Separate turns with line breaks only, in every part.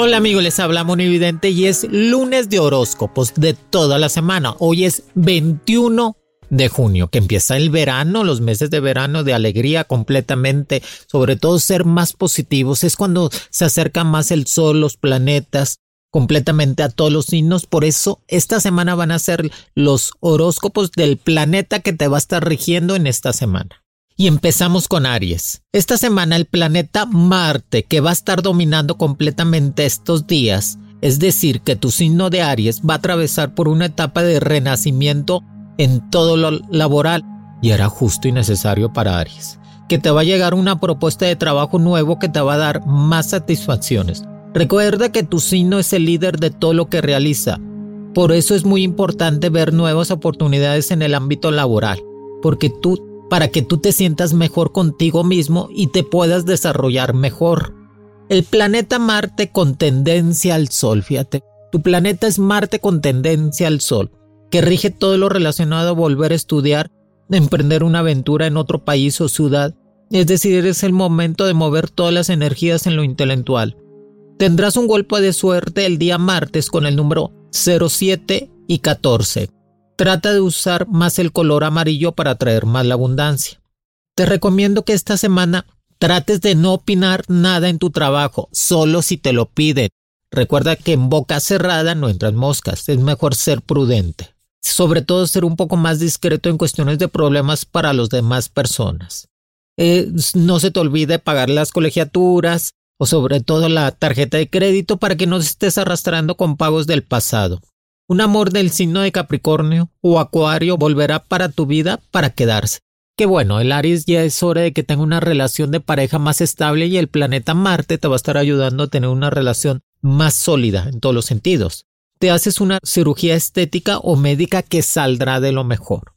Hola amigos, les habla Monividente y es lunes de horóscopos de toda la semana. Hoy es 21 de junio, que empieza el verano, los meses de verano de alegría completamente, sobre todo ser más positivos, es cuando se acerca más el sol, los planetas, completamente a todos los signos. Por eso esta semana van a ser los horóscopos del planeta que te va a estar rigiendo en esta semana. Y empezamos con Aries. Esta semana el planeta Marte, que va a estar dominando completamente estos días, es decir, que tu signo de Aries va a atravesar por una etapa de renacimiento en todo lo laboral y era justo y necesario para Aries. Que te va a llegar una propuesta de trabajo nuevo que te va a dar más satisfacciones. Recuerda que tu signo es el líder de todo lo que realiza. Por eso es muy importante ver nuevas oportunidades en el ámbito laboral, porque tú para que tú te sientas mejor contigo mismo y te puedas desarrollar mejor. El planeta Marte con tendencia al Sol, fíjate. Tu planeta es Marte con tendencia al Sol, que rige todo lo relacionado a volver a estudiar, emprender una aventura en otro país o ciudad. Es decir, es el momento de mover todas las energías en lo intelectual. Tendrás un golpe de suerte el día martes con el número 07 y 14 Trata de usar más el color amarillo para atraer más la abundancia. Te recomiendo que esta semana trates de no opinar nada en tu trabajo, solo si te lo piden. Recuerda que en boca cerrada no entran moscas, es mejor ser prudente. Sobre todo ser un poco más discreto en cuestiones de problemas para las demás personas. Eh, no se te olvide pagar las colegiaturas o sobre todo la tarjeta de crédito para que no estés arrastrando con pagos del pasado. Un amor del signo de Capricornio o Acuario volverá para tu vida para quedarse. Que bueno, el Aries ya es hora de que tenga una relación de pareja más estable y el planeta Marte te va a estar ayudando a tener una relación más sólida en todos los sentidos. Te haces una cirugía estética o médica que saldrá de lo mejor.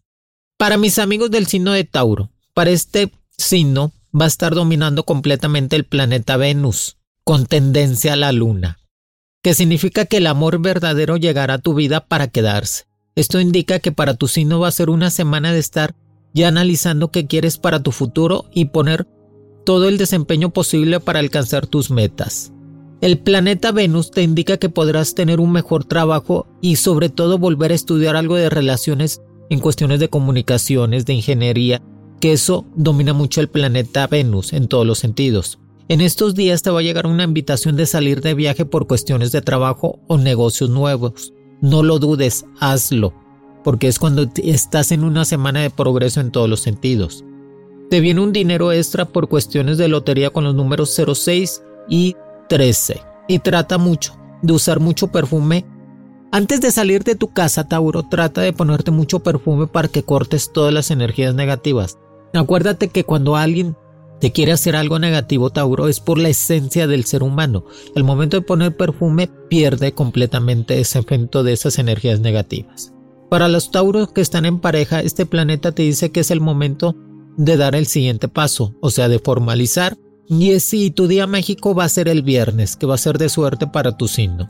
Para mis amigos del signo de Tauro, para este signo va a estar dominando completamente el planeta Venus, con tendencia a la luna que significa que el amor verdadero llegará a tu vida para quedarse. Esto indica que para tu signo va a ser una semana de estar ya analizando qué quieres para tu futuro y poner todo el desempeño posible para alcanzar tus metas. El planeta Venus te indica que podrás tener un mejor trabajo y sobre todo volver a estudiar algo de relaciones en cuestiones de comunicaciones, de ingeniería, que eso domina mucho el planeta Venus en todos los sentidos. En estos días te va a llegar una invitación de salir de viaje por cuestiones de trabajo o negocios nuevos. No lo dudes, hazlo, porque es cuando estás en una semana de progreso en todos los sentidos. Te viene un dinero extra por cuestiones de lotería con los números 06 y 13. Y trata mucho de usar mucho perfume. Antes de salir de tu casa, Tauro, trata de ponerte mucho perfume para que cortes todas las energías negativas. Acuérdate que cuando alguien te quiere hacer algo negativo, Tauro, es por la esencia del ser humano. El momento de poner perfume pierde completamente ese efecto de esas energías negativas. Para los Tauros que están en pareja, este planeta te dice que es el momento de dar el siguiente paso, o sea, de formalizar. Y es si tu día México va a ser el viernes, que va a ser de suerte para tu signo.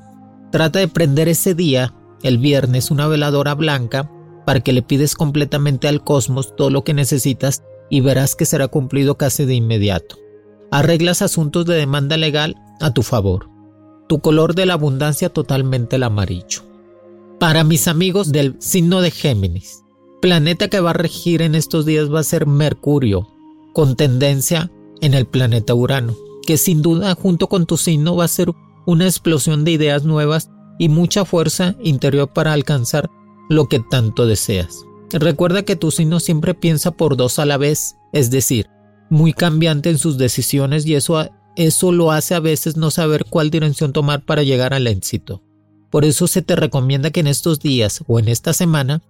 Trata de prender ese día, el viernes, una veladora blanca para que le pides completamente al cosmos todo lo que necesitas y verás que será cumplido casi de inmediato. Arreglas asuntos de demanda legal a tu favor. Tu color de la abundancia totalmente el amarillo. Para mis amigos del signo de Géminis, planeta que va a regir en estos días va a ser Mercurio, con tendencia en el planeta Urano, que sin duda junto con tu signo va a ser una explosión de ideas nuevas y mucha fuerza interior para alcanzar lo que tanto deseas. Recuerda que tu signo siempre piensa por dos a la vez, es decir, muy cambiante en sus decisiones y eso, eso lo hace a veces no saber cuál dirección tomar para llegar al éxito. Por eso se te recomienda que en estos días o en esta semana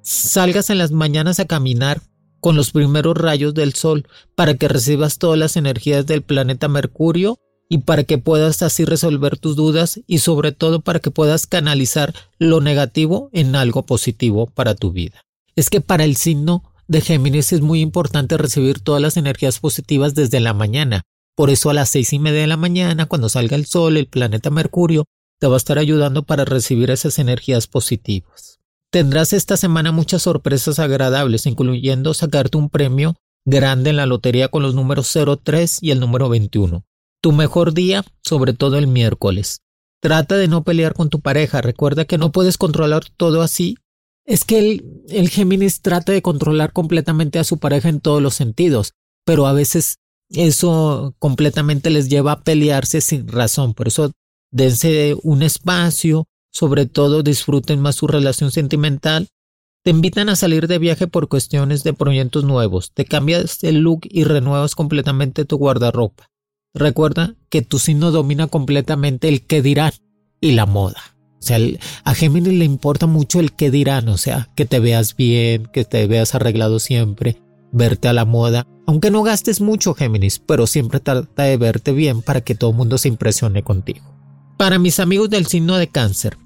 salgas en las mañanas a caminar con los primeros rayos del sol para que recibas todas las energías del planeta Mercurio y para que puedas así resolver tus dudas y sobre todo para que puedas canalizar lo negativo en algo positivo para tu vida. Es que para el signo de Géminis es muy importante recibir todas las energías positivas desde la mañana. Por eso a las seis y media de la mañana, cuando salga el sol, el planeta Mercurio te va a estar ayudando para recibir esas energías positivas. Tendrás esta semana muchas sorpresas agradables, incluyendo sacarte un premio grande en la lotería con los números 03 y el número 21. Tu mejor día, sobre todo el miércoles. Trata de no pelear con tu pareja. Recuerda que no puedes controlar todo así. Es que el, el Géminis trata de controlar completamente a su pareja en todos los sentidos, pero a veces eso completamente les lleva a pelearse sin razón. Por eso dense un espacio, sobre todo disfruten más su relación sentimental, te invitan a salir de viaje por cuestiones de proyectos nuevos, te cambias el look y renuevas completamente tu guardarropa. Recuerda que tu signo domina completamente el que dirán y la moda. O sea, a Géminis le importa mucho el que dirán, o sea, que te veas bien, que te veas arreglado siempre, verte a la moda. Aunque no gastes mucho, Géminis, pero siempre trata de verte bien para que todo el mundo se impresione contigo. Para mis amigos del signo de cáncer,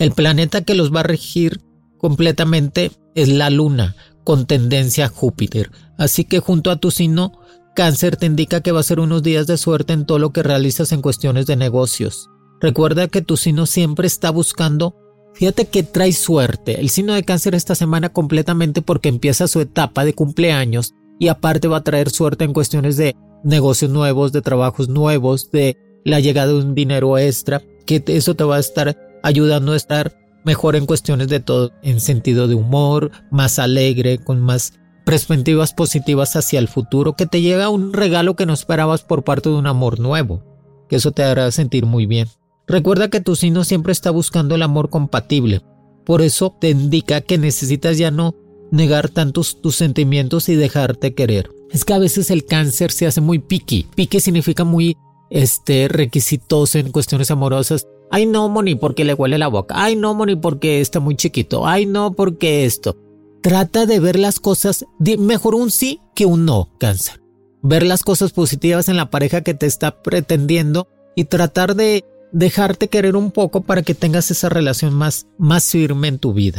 el planeta que los va a regir completamente es la luna, con tendencia a Júpiter. Así que junto a tu signo, cáncer te indica que va a ser unos días de suerte en todo lo que realizas en cuestiones de negocios. Recuerda que tu signo siempre está buscando Fíjate que trae suerte. El signo de cáncer esta semana completamente porque empieza su etapa de cumpleaños y aparte va a traer suerte en cuestiones de negocios nuevos, de trabajos nuevos, de la llegada de un dinero extra, que eso te va a estar ayudando a estar mejor en cuestiones de todo, en sentido de humor, más alegre, con más perspectivas positivas hacia el futuro, que te llega un regalo que no esperabas por parte de un amor nuevo, que eso te hará sentir muy bien. Recuerda que tu signo siempre está buscando el amor compatible, por eso te indica que necesitas ya no negar tantos tus sentimientos y dejarte querer. Es que a veces el cáncer se hace muy picky. Picky significa muy este, requisitoso en cuestiones amorosas. Ay, no, Moni, porque le huele la boca. Ay, no, Moni, porque está muy chiquito. Ay, no, porque esto. Trata de ver las cosas, mejor un sí que un no, cáncer. Ver las cosas positivas en la pareja que te está pretendiendo y tratar de dejarte querer un poco para que tengas esa relación más, más firme en tu vida.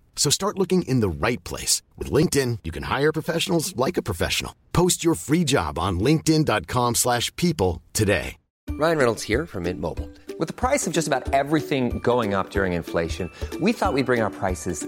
So start looking in the right place. With LinkedIn, you can hire professionals like a professional. Post your free job on linkedin.com slash people today.
Ryan Reynolds here from Mint Mobile. With the price of just about everything going up during inflation, we thought we'd bring our prices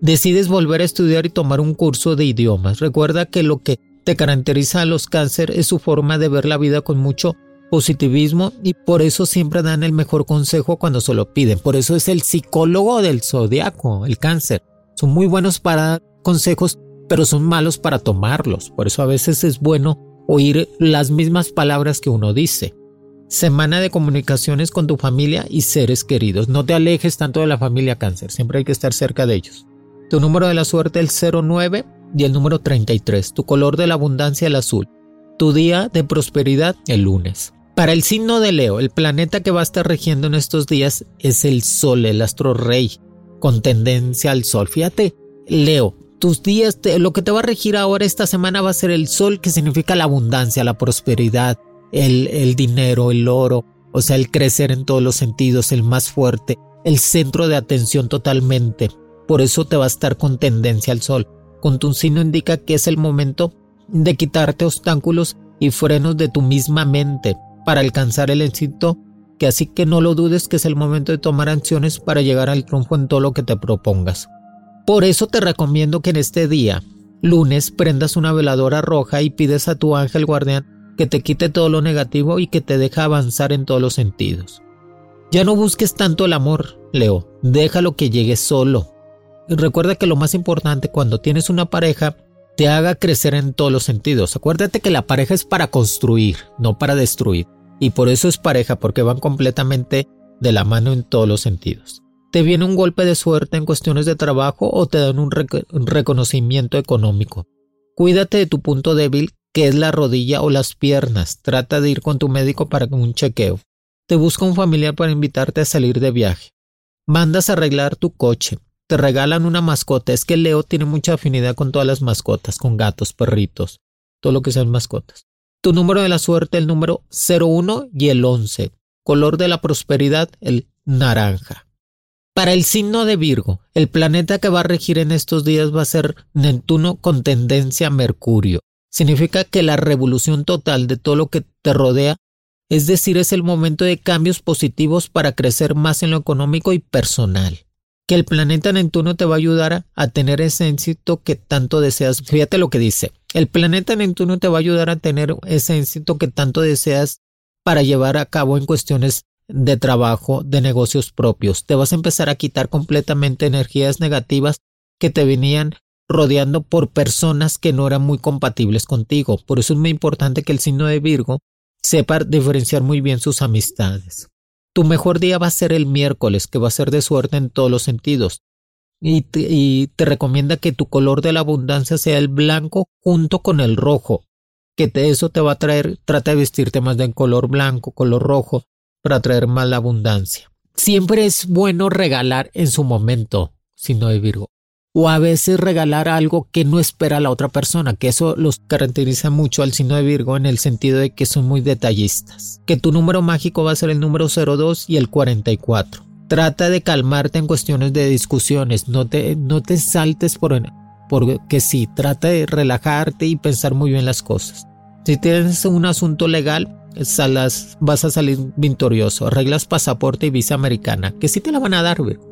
Decides volver a estudiar y tomar un curso de idiomas. Recuerda que lo que te caracteriza a los cáncer es su forma de ver la vida con mucho positivismo y por eso siempre dan el mejor consejo cuando se lo piden. Por eso es el psicólogo del zodiaco, el cáncer. Son muy buenos para dar consejos, pero son malos para tomarlos. Por eso a veces es bueno oír las mismas palabras que uno dice. Semana de comunicaciones con tu familia y seres queridos. No te alejes tanto de la familia cáncer, siempre hay que estar cerca de ellos. Tu número de la suerte el 09 y el número 33. Tu color de la abundancia el azul. Tu día de prosperidad el lunes. Para el signo de Leo, el planeta que va a estar regiendo en estos días es el Sol, el astro rey, con tendencia al Sol. Fíjate, Leo, tus días, lo que te va a regir ahora esta semana va a ser el Sol, que significa la abundancia, la prosperidad, el, el dinero, el oro, o sea, el crecer en todos los sentidos, el más fuerte, el centro de atención totalmente. Por eso te va a estar con tendencia al Sol. Con tu signo indica que es el momento de quitarte obstáculos y frenos de tu misma mente para alcanzar el éxito, que así que no lo dudes que es el momento de tomar acciones para llegar al triunfo en todo lo que te propongas. Por eso te recomiendo que en este día, lunes, prendas una veladora roja y pides a tu ángel guardián que te quite todo lo negativo y que te deje avanzar en todos los sentidos. Ya no busques tanto el amor, Leo, déjalo que llegue solo. Y recuerda que lo más importante cuando tienes una pareja te haga crecer en todos los sentidos. Acuérdate que la pareja es para construir, no para destruir. Y por eso es pareja, porque van completamente de la mano en todos los sentidos. Te viene un golpe de suerte en cuestiones de trabajo o te dan un, reconocimiento económico. Cuídate de tu punto débil, que es la rodilla o las piernas. Trata de ir con tu médico para un chequeo. Te busca un familiar para invitarte a salir de viaje. Mandas a arreglar tu coche te regalan una mascota. Es que Leo tiene mucha afinidad con todas las mascotas, con gatos, perritos, todo lo que sean mascotas. Tu número de la suerte, el número 01 y el 11. Color de la prosperidad, el naranja. Para el signo de Virgo, el planeta que va a regir en estos días va a ser Neptuno con tendencia a Mercurio. Significa que la revolución total de todo lo que te rodea, es decir, es el momento de cambios positivos para crecer más en lo económico y personal que el planeta Neptuno te va a ayudar a, tener ese éxito que tanto deseas. Fíjate lo que dice. El planeta Neptuno te va a ayudar a tener ese éxito que tanto deseas para llevar a cabo en cuestiones de trabajo, de negocios propios. Te vas a empezar a quitar completamente energías negativas que te venían rodeando por personas que no eran muy compatibles contigo. Por eso es muy importante que el signo de Virgo sepa diferenciar muy bien sus amistades. Tu mejor día va a ser el miércoles, que va a ser de suerte en todos los sentidos. Y te, recomienda que tu color de la abundancia sea el blanco junto con el rojo, que eso te va a traer, trata de vestirte más de color blanco, color rojo, para traer más la abundancia. Siempre es bueno regalar en su momento, si no de Virgo o a veces regalar algo que no espera la otra persona, que eso los caracteriza mucho al signo de Virgo en el sentido de que son muy detallistas. Que tu número mágico va a ser el número 02 y el 44. Trata de calmarte en cuestiones de discusiones, no te, no te saltes por porque sí, trata de relajarte y pensar muy bien las cosas. Si tienes un asunto legal, vas a salir victorioso. Arreglas pasaporte y visa americana, que sí te la van a dar, Virgo.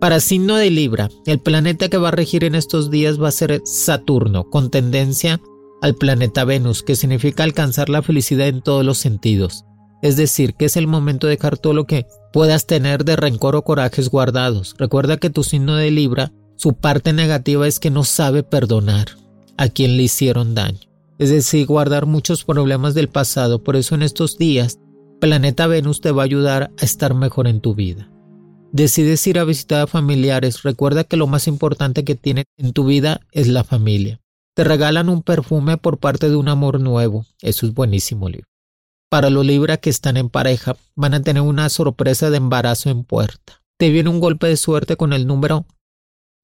Para signo de Libra, el planeta que va a regir en estos días va a ser Saturno, con tendencia al planeta Venus, que significa alcanzar la felicidad en todos los sentidos. Es decir, que es el momento de dejar todo lo que puedas tener de rencor o corajes guardados. Recuerda que tu signo de Libra, su parte negativa es que no sabe perdonar a quien le hicieron daño. Es decir, guardar muchos problemas del pasado. Por eso en estos días, planeta Venus te va a ayudar a estar mejor en tu vida. Decides ir a visitar a familiares, recuerda que lo más importante que tiene en tu vida es la familia. Te regalan un perfume por parte de un amor nuevo. Eso es buenísimo, Libra. Para los Libra que están en pareja, van a tener una sorpresa de embarazo en puerta. Te viene un golpe de suerte con el número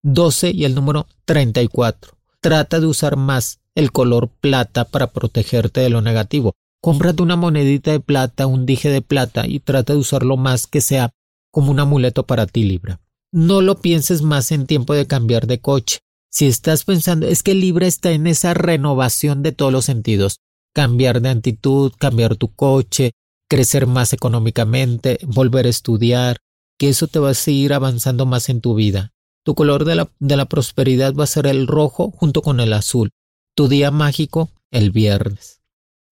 12 y el número 34. Trata de usar más el color plata para protegerte de lo negativo. Cómprate una monedita de plata, un dije de plata y trata de usarlo más que sea como un amuleto para ti, Libra. No lo pienses más en tiempo de cambiar de coche. Si estás pensando, es que Libra está en esa renovación de todos los sentidos. Cambiar de actitud, cambiar tu coche, crecer más económicamente, volver a estudiar, que eso te va a seguir avanzando más en tu vida. Tu color de la, de la prosperidad va a ser el rojo junto con el azul. Tu día mágico, el viernes.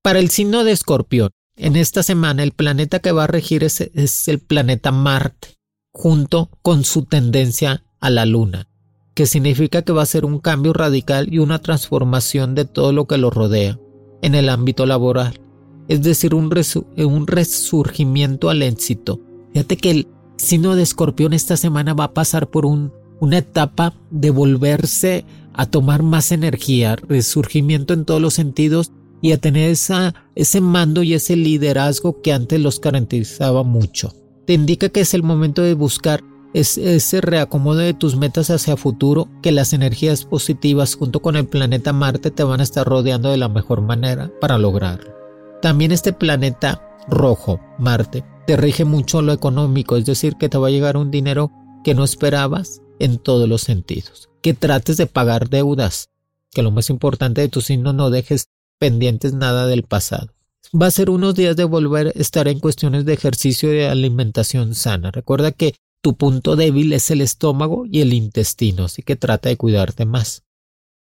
Para el signo de escorpión, en esta semana el planeta que va a regir es, el planeta Marte, junto con su tendencia a la Luna, que significa que va a ser un cambio radical y una transformación de todo lo que lo rodea en el ámbito laboral, es decir, un, resurgimiento al éxito. Fíjate que el signo de escorpión esta semana va a pasar por un, una etapa de volverse a tomar más energía, resurgimiento en todos los sentidos y a tener ese mando y ese liderazgo que antes los caracterizaba mucho. Te indica que es el momento de buscar ese reacomodo de tus metas hacia futuro, que las energías positivas junto con el planeta Marte te van a estar rodeando de la mejor manera para lograrlo. También este planeta rojo, Marte, te rige mucho lo económico, es decir, que te va a llegar un dinero que no esperabas en todos los sentidos. Que trates de pagar deudas, que lo más importante de tu signo no dejes pendientes nada del pasado. Va a ser unos días de volver a estar en cuestiones de ejercicio y de alimentación sana. Recuerda que tu punto débil es el estómago y el intestino, así que trata de cuidarte más.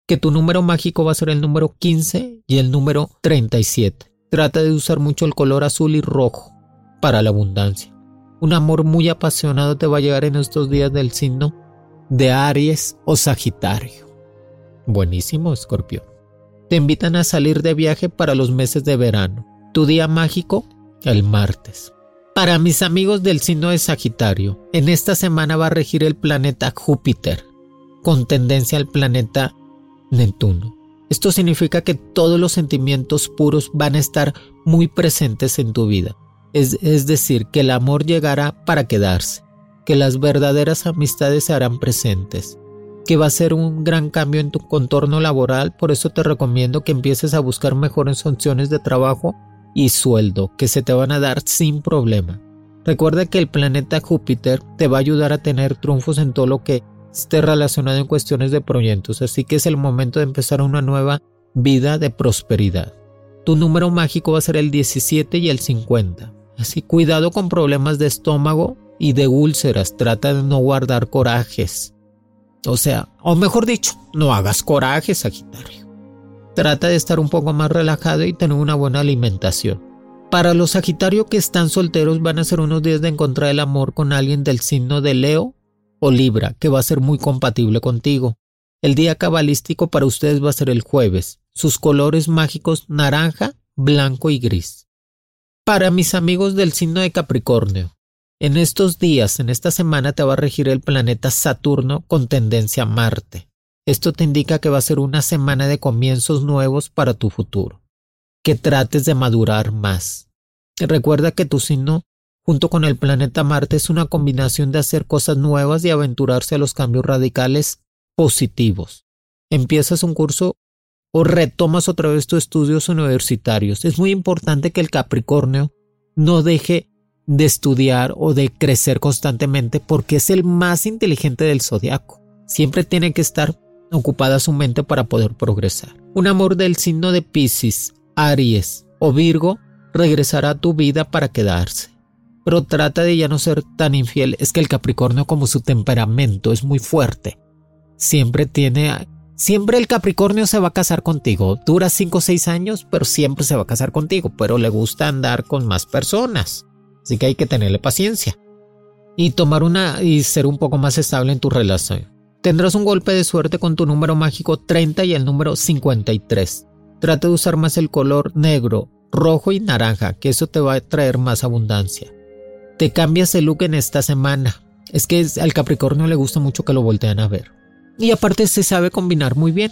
Que tu número mágico va a ser el número 15 y el número 37. Trata de usar mucho el color azul y rojo para la abundancia. Un amor muy apasionado te va a llegar en estos días del signo de Aries o Sagitario. Buenísimo, escorpión. Te invitan a salir de viaje para los meses de verano. Tu día mágico, el martes. Para mis amigos del signo de Sagitario, en esta semana va a regir el planeta Júpiter, con tendencia al planeta Neptuno. Esto significa que todos los sentimientos puros van a estar muy presentes en tu vida. Es, decir, que el amor llegará para quedarse, que las verdaderas amistades se harán presentes, que va a ser un gran cambio en tu contorno laboral, por eso te recomiendo que empieces a buscar mejores opciones de trabajo y sueldo que se te van a dar sin problema. Recuerda que el planeta Júpiter te va a ayudar a tener triunfos en todo lo que esté relacionado en cuestiones de proyectos, así que es el momento de empezar una nueva vida de prosperidad. Tu número mágico va a ser el 17 y el 50. Así cuidado con problemas de estómago y de úlceras. Trata de no guardar corajes. O sea, o mejor dicho, no hagas corajes, Sagitario. Trata de estar un poco más relajado y tener una buena alimentación. Para los Sagitario que están solteros van a ser unos días de encontrar el amor con alguien del signo de Leo o Libra, que va a ser muy compatible contigo. El día cabalístico para ustedes va a ser el jueves. Sus colores mágicos naranja, blanco y gris. Para mis amigos del signo de Capricornio, en estos días, en esta semana te va a regir el planeta Saturno con tendencia a Marte. Esto te indica que va a ser una semana de comienzos nuevos para tu futuro. Que trates de madurar más. Recuerda que tu signo, junto con el planeta Marte, es una combinación de hacer cosas nuevas y aventurarse a los cambios radicales positivos. Empiezas un curso o retomas otra vez tus estudios universitarios. Es muy importante que el Capricornio no deje de estudiar o de crecer constantemente porque es el más inteligente del zodiaco. Siempre tiene que estar ocupada su mente para poder progresar. Un amor del signo de Pisces, Aries o Virgo regresará a tu vida para quedarse. Pero trata de ya no ser tan infiel. Es que el Capricornio como su temperamento es muy fuerte. Siempre tiene Siempre el Capricornio se va a casar contigo. Dura 5 o 6 años, pero siempre se va a casar contigo. Pero le gusta andar con más personas. Así que hay que tenerle paciencia. Y tomar una y ser un poco más estable en tu relación. Tendrás un golpe de suerte con tu número mágico 30 y el número 53. Trata de usar más el color negro, rojo y naranja, que eso te va a traer más abundancia. Te cambias el look en esta semana. Es que al Capricornio le gusta mucho que lo volteen a ver. Y aparte se sabe combinar muy bien,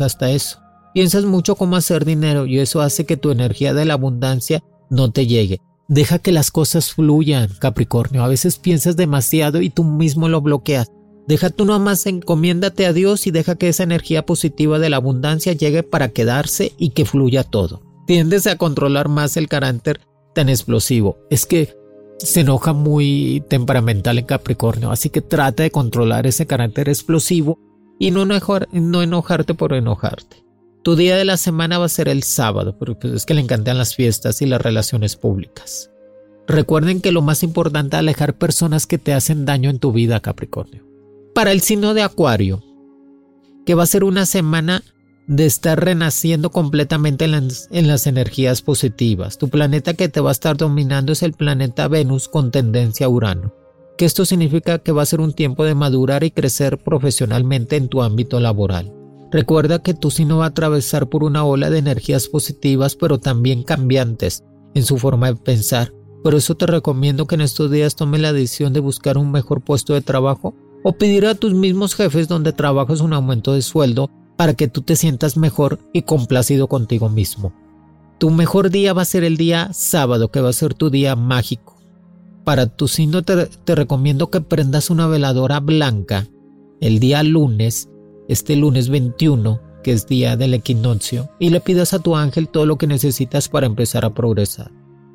hasta eso. Piensas mucho cómo hacer dinero y eso hace que tu energía de la abundancia no te llegue. Deja que las cosas fluyan, Capricornio. A veces piensas demasiado y tú mismo lo bloqueas. Deja tú nomás encomiéndate a Dios y deja que esa energía positiva de la abundancia llegue para quedarse y que fluya todo. Tiendes a controlar más el carácter tan explosivo. Es que se enoja muy temperamental en Capricornio, así que trata de controlar ese carácter explosivo y no, no enojarte por enojarte. Tu día de la semana va a ser el sábado, porque pues, es que le encantan las fiestas y las relaciones públicas. Recuerden que lo más importante es alejar personas que te hacen daño en tu vida, Capricornio. Para el signo de Acuario, que va a ser una semana de estar renaciendo completamente en las, en las, energías positivas. Tu planeta que te va a estar dominando es el planeta Venus con tendencia a Urano que esto significa que va a ser un tiempo de madurar y crecer profesionalmente en tu ámbito laboral. Recuerda que tu signo va a atravesar por una ola de energías positivas pero también cambiantes en su forma de pensar. Por eso te recomiendo que en estos días tomes la decisión de buscar un mejor puesto de trabajo o pedir a tus mismos jefes donde trabajas un aumento de sueldo para que tú te sientas mejor y complacido contigo mismo. Tu mejor día va a ser el día sábado, que va a ser tu día mágico. Para tu signo te, te recomiendo que prendas una veladora blanca el día lunes, este lunes 21, que es día del equinoccio, y le pidas a tu ángel todo lo que necesitas para empezar a progresar.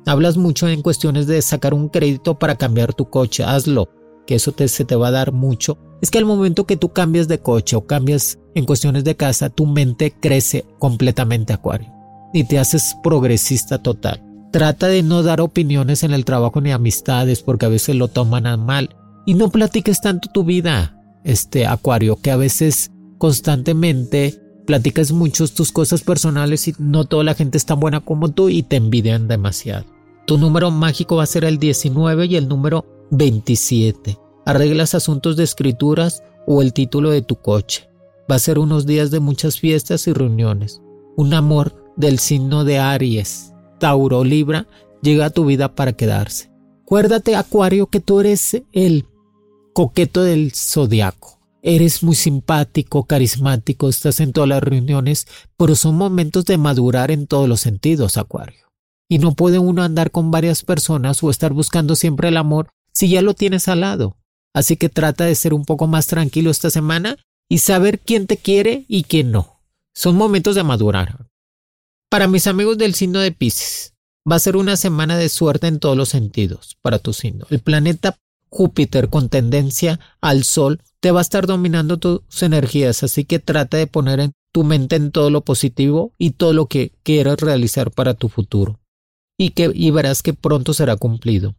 Hablas mucho en cuestiones de sacar un crédito para cambiar tu coche, hazlo, que eso te, se te va a dar mucho. Es que al momento que tú cambias de coche o cambias en cuestiones de casa, tu mente crece completamente, Acuario y te haces progresista total. Trata de no dar opiniones en el trabajo ni amistades porque a veces lo toman mal. Y no platiques tanto tu vida, este Acuario, que a veces constantemente platicas muchos tus cosas personales y no toda la gente es tan buena como tú y te envidian demasiado. Tu número mágico va a ser el 19 y el número 27. Arreglas asuntos de escrituras o el título de tu coche. Va a ser unos días de muchas fiestas y reuniones. Un amor del signo de Aries, Tauro, Libra, llega a tu vida para quedarse. Acuérdate, Acuario, que tú eres el coqueto del zodiaco. Eres muy simpático, carismático, estás en todas las reuniones, pero son momentos de madurar en todos los sentidos, Acuario. Y no puede uno andar con varias personas o estar buscando siempre el amor si ya lo tienes al lado. Así que trata de ser un poco más tranquilo esta semana y saber quién te quiere y quién no. Son momentos de madurar. Para mis amigos del signo de Pisces, va a ser una semana de suerte en todos los sentidos para tu signo. El planeta Júpiter con tendencia al Sol te va a estar dominando tus energías, así que trata de poner en tu mente en todo lo positivo y todo lo que quieras realizar para tu futuro. Y, que, y verás que pronto será cumplido.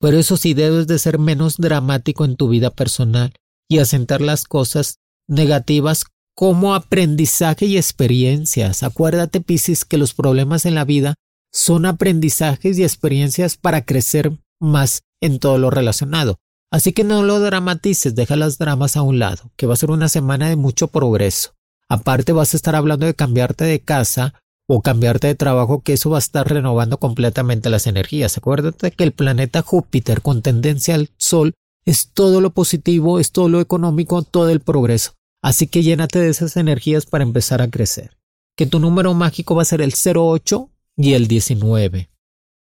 Pero eso sí debes de ser menos dramático en tu vida personal y asentar las cosas negativas como aprendizaje y experiencias. Acuérdate, Piscis, que los problemas en la vida son aprendizajes y experiencias para crecer más en todo lo relacionado. Así que no lo dramatices, deja las dramas a un lado, que va a ser una semana de mucho progreso. Aparte vas a estar hablando de cambiarte de casa o cambiarte de trabajo, que eso va a estar renovando completamente las energías. Acuérdate que el planeta Júpiter con tendencia al Sol es todo lo positivo, es todo lo económico, todo el progreso. Así que llénate de esas energías para empezar a crecer. Que tu número mágico va a ser el 08 y el 19.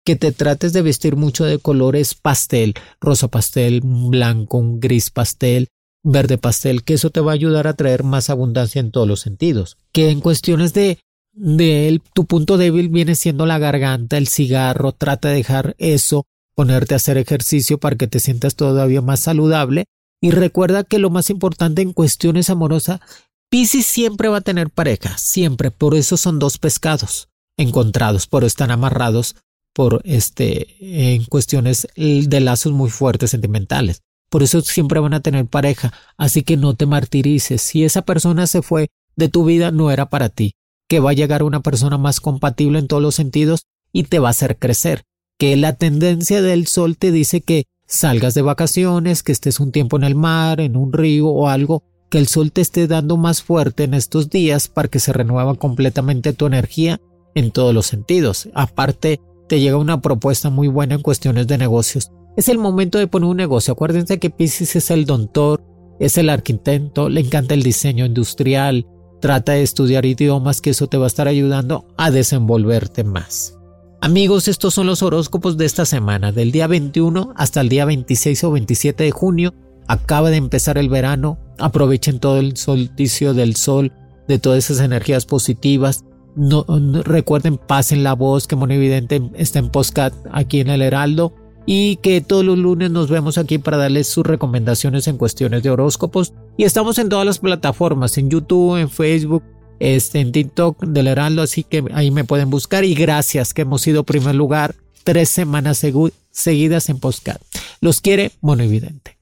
Que te trates de vestir mucho de colores pastel, rosa pastel, blanco, gris pastel, verde pastel, que eso te va a ayudar a traer más abundancia en todos los sentidos. Que en cuestiones de de tu punto débil viene siendo la garganta, el cigarro, trata de dejar eso, ponerte a hacer ejercicio para que te sientas todavía más saludable y recuerda que lo más importante en cuestiones amorosas, Piscis siempre va a tener pareja, siempre. Por eso son dos pescados encontrados, por están amarrados por este en cuestiones de lazos muy fuertes sentimentales. Por eso siempre van a tener pareja, así que no te martirices. Si esa persona se fue de tu vida, no era para ti. Que va a llegar una persona más compatible en todos los sentidos y te va a hacer crecer. Que la tendencia del sol te dice que salgas de vacaciones, que estés un tiempo en el mar, en un río o algo, que el sol te esté dando más fuerte en estos días para que se renueva completamente tu energía en todos los sentidos. Aparte, te llega una propuesta muy buena en cuestiones de negocios. Es el momento de poner un negocio. Acuérdense que Pisces es el dontor, es el arquitecto, le encanta el diseño industrial, trata de estudiar idiomas, que eso te va a estar ayudando a desenvolverte más. Amigos, estos son los horóscopos de esta semana, del día 21 hasta el día 26 o 27 de junio. Acaba de empezar el verano, aprovechen todo el solsticio del sol, de todas esas energías positivas. No, recuerden, pasen la voz que Evidente está en postcat aquí en el Heraldo y que todos los lunes nos vemos aquí para darles sus recomendaciones en cuestiones de horóscopos. Y estamos en todas las plataformas, en YouTube, en Facebook, este, en TikTok del Heraldo, así que ahí me pueden buscar y gracias que hemos sido primer lugar tres semanas seguidas en Postcat. Los quiere Monividente.